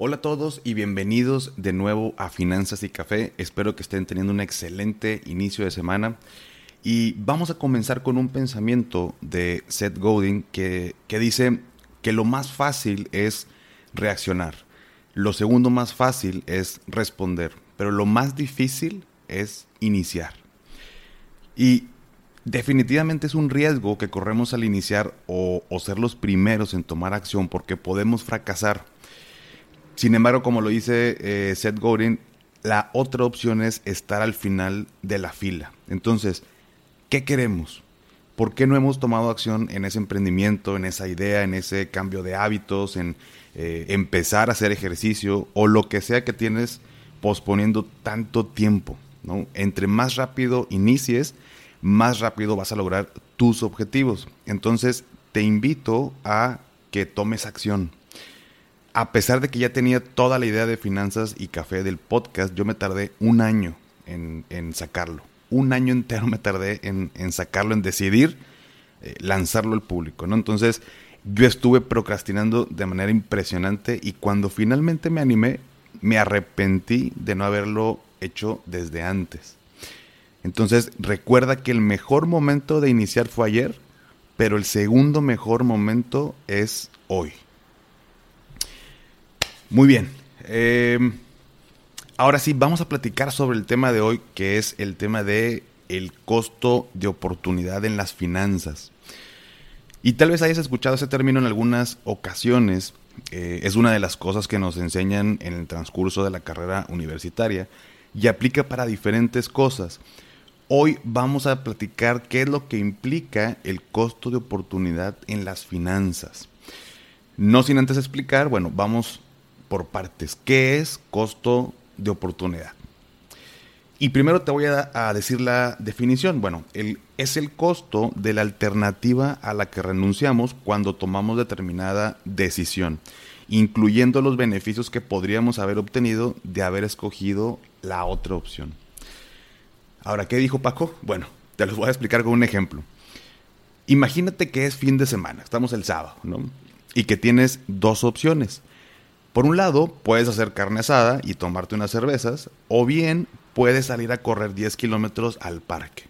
Hola a todos y bienvenidos de nuevo a Finanzas y Café. Espero que estén teniendo un excelente inicio de semana. Y vamos a comenzar con un pensamiento de Seth Godin que, que dice que lo más fácil es reaccionar. Lo segundo más fácil es responder. Pero lo más difícil es iniciar. Y definitivamente es un riesgo que corremos al iniciar o, o ser los primeros en tomar acción porque podemos fracasar sin embargo, como lo dice eh, Seth Godin, la otra opción es estar al final de la fila. Entonces, ¿qué queremos? ¿Por qué no hemos tomado acción en ese emprendimiento, en esa idea, en ese cambio de hábitos, en eh, empezar a hacer ejercicio o lo que sea que tienes posponiendo tanto tiempo? ¿no? Entre más rápido inicies, más rápido vas a lograr tus objetivos. Entonces, te invito a que tomes acción a pesar de que ya tenía toda la idea de finanzas y café del podcast, yo me tardé un año en, sacarlo. Un año entero me tardé en, sacarlo, en decidir eh, lanzarlo al público, ¿no? Entonces, yo estuve procrastinando de manera impresionante y cuando finalmente me animé, me arrepentí de no haberlo hecho desde antes. Entonces, recuerda que el mejor momento de iniciar fue ayer, pero el segundo mejor momento es hoy. Muy bien. Em, ahora sí, vamos a platicar sobre el tema de hoy, que es el tema de el costo de oportunidad en las finanzas. Y tal vez hayas escuchado ese término en algunas ocasiones. Eh, es una de las cosas que nos enseñan en el transcurso de la carrera universitaria y aplica para diferentes cosas. Hoy vamos a platicar qué es lo que implica el costo de oportunidad en las finanzas. No sin antes explicar, bueno, vamos por partes. ¿Qué es costo de oportunidad? Y primero te voy a, decir la definición. Bueno, es el costo de la alternativa a la que renunciamos cuando tomamos determinada decisión, incluyendo los beneficios que podríamos haber obtenido de haber escogido la otra opción. Ahora, ¿qué dijo Paco? Bueno, te los voy a explicar con un ejemplo. Imagínate que es fin de semana, estamos el sábado, ¿no? Y que tienes dos opciones. Por un lado, puedes hacer carne asada y tomarte unas cervezas, o bien puedes salir a correr 10 kilómetros al parque.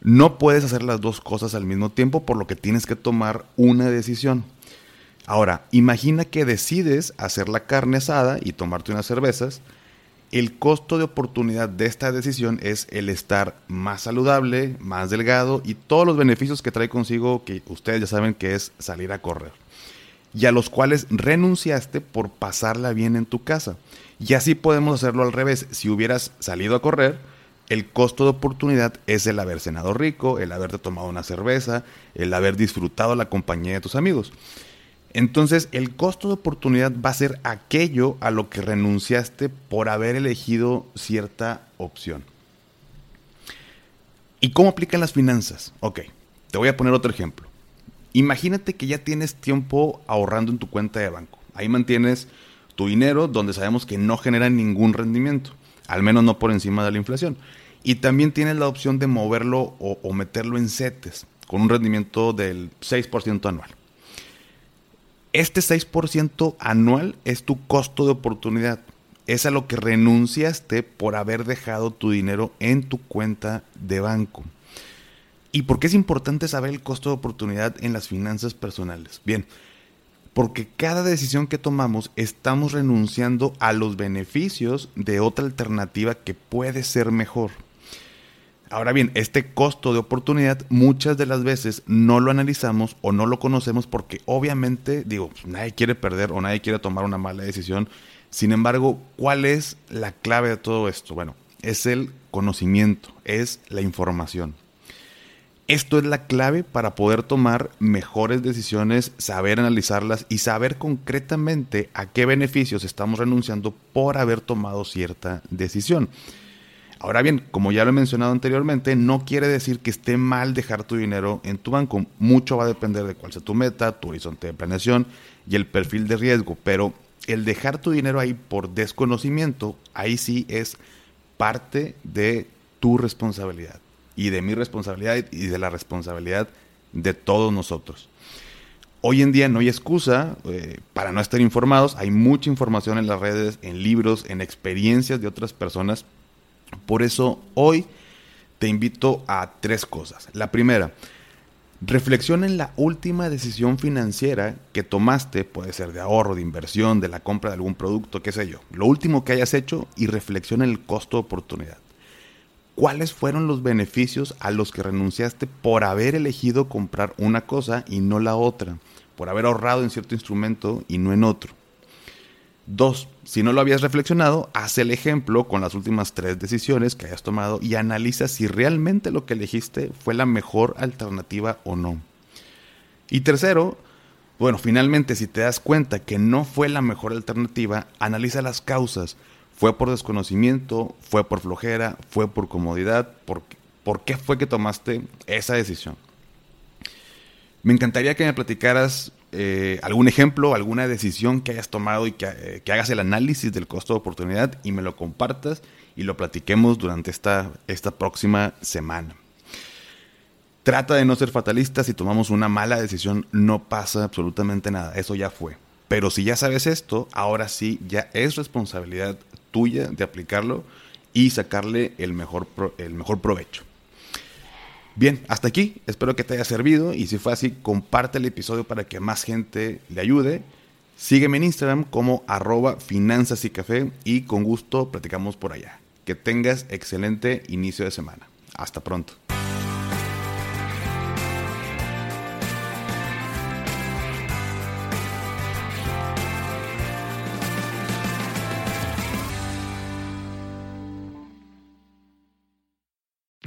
No puedes hacer las dos cosas al mismo tiempo, por lo que tienes que tomar una decisión. Ahora, imagina que decides hacer la carne asada y tomarte unas cervezas. El costo de oportunidad de esta decisión es el estar más saludable, más delgado y todos los beneficios que trae consigo que ustedes ya saben que es salir a correr y a los cuales renunciaste por pasarla bien en tu casa. Y así podemos hacerlo al revés. Si hubieras salido a correr, el costo de oportunidad es el haber cenado rico, el haberte tomado una cerveza, el haber disfrutado la compañía de tus amigos. Entonces, el costo de oportunidad va a ser aquello a lo que renunciaste por haber elegido cierta opción. ¿Y cómo aplican las finanzas? Ok, te voy a poner otro ejemplo. Imagínate que ya tienes tiempo ahorrando en tu cuenta de banco. Ahí mantienes tu dinero donde sabemos que no genera ningún rendimiento, al menos no por encima de la inflación. Y también tienes la opción de moverlo o, meterlo en CETES con un rendimiento del 6% anual. Este 6% anual es tu costo de oportunidad. Es a lo que renunciaste por haber dejado tu dinero en tu cuenta de banco. ¿Y por qué es importante saber el costo de oportunidad en las finanzas personales? Bien, porque cada decisión que tomamos estamos renunciando a los beneficios de otra alternativa que puede ser mejor. Ahora bien, este costo de oportunidad muchas de las veces no lo analizamos o no lo conocemos porque obviamente, digo, pues, nadie quiere perder o nadie quiere tomar una mala decisión. Sin embargo, ¿cuál es la clave de todo esto? Bueno, es el conocimiento, es la información. Esto es la clave para poder tomar mejores decisiones, saber analizarlas y saber concretamente a qué beneficios estamos renunciando por haber tomado cierta decisión. Ahora bien, como ya lo he mencionado anteriormente, no quiere decir que esté mal dejar tu dinero en tu banco. Mucho va a depender de cuál sea tu meta, tu horizonte de planeación y el perfil de riesgo. Pero el dejar tu dinero ahí por desconocimiento, ahí sí es parte de tu responsabilidad y de mi responsabilidad y de la responsabilidad de todos nosotros. Hoy en día no hay excusa eh, para no estar informados, hay mucha información en las redes, en libros, en experiencias de otras personas. Por eso hoy te invito a tres cosas. La primera, reflexiona en la última decisión financiera que tomaste, puede ser de ahorro, de inversión, de la compra de algún producto, qué sé yo. Lo último que hayas hecho y reflexiona en el costo de oportunidad cuáles fueron los beneficios a los que renunciaste por haber elegido comprar una cosa y no la otra, por haber ahorrado en cierto instrumento y no en otro. Dos, si no lo habías reflexionado, haz el ejemplo con las últimas tres decisiones que hayas tomado y analiza si realmente lo que elegiste fue la mejor alternativa o no. Y tercero, bueno, finalmente si te das cuenta que no fue la mejor alternativa, analiza las causas. ¿Fue por desconocimiento? ¿Fue por flojera? ¿Fue por comodidad? ¿Por, por qué fue que tomaste esa decisión? Me encantaría que me platicaras eh, algún ejemplo, alguna decisión que hayas tomado y que, eh, que, hagas el análisis del costo de oportunidad y me lo compartas y lo platiquemos durante esta, esta próxima semana. Trata de no ser fatalista, si tomamos una mala decisión no pasa absolutamente nada, eso ya fue. Pero si ya sabes esto, ahora sí ya es responsabilidad tuya de aplicarlo y sacarle el mejor, el mejor provecho. Bien, hasta aquí. Espero que te haya servido y si fue así, comparte el episodio para que más gente le ayude. Sígueme en Instagram como arroba finanzas y café y con gusto platicamos por allá. Que tengas excelente inicio de semana. Hasta pronto.